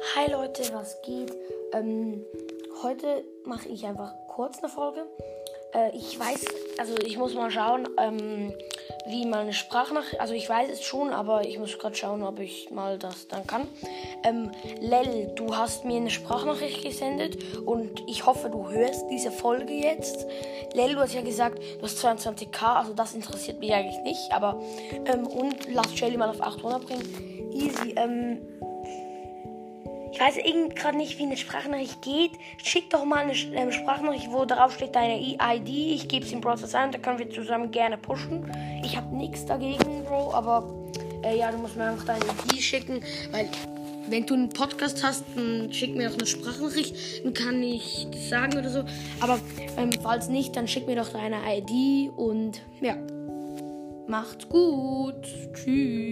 Hi Leute, was geht? Ähm, heute mache ich einfach kurz eine Folge. Äh, ich weiß, also ich muss mal schauen, ähm, wie man eine Sprachnachricht, also ich weiß es schon, aber ich muss gerade schauen, ob ich mal das dann kann. Ähm, Lel, du hast mir eine Sprachnachricht gesendet und ich hoffe, du hörst diese Folge jetzt. Lel, du hast ja gesagt, du hast 22k, also das interessiert mich eigentlich nicht, aber ähm, und lass Shelly mal auf 800 bringen. Easy, ähm, ich weiß gerade nicht, wie eine Sprachnachricht geht. Schick doch mal eine ähm, Sprachnachricht, wo drauf steht deine ID. Ich gebe es im Prozess ein, da können wir zusammen gerne pushen. Ich habe nichts dagegen, Bro, aber äh, ja, du musst mir einfach deine ID schicken, weil wenn du einen Podcast hast, dann schick mir auch eine Sprachnachricht, dann kann ich das sagen oder so. Aber ähm, falls nicht, dann schick mir doch deine ID und ja. Macht's gut. Tschüss.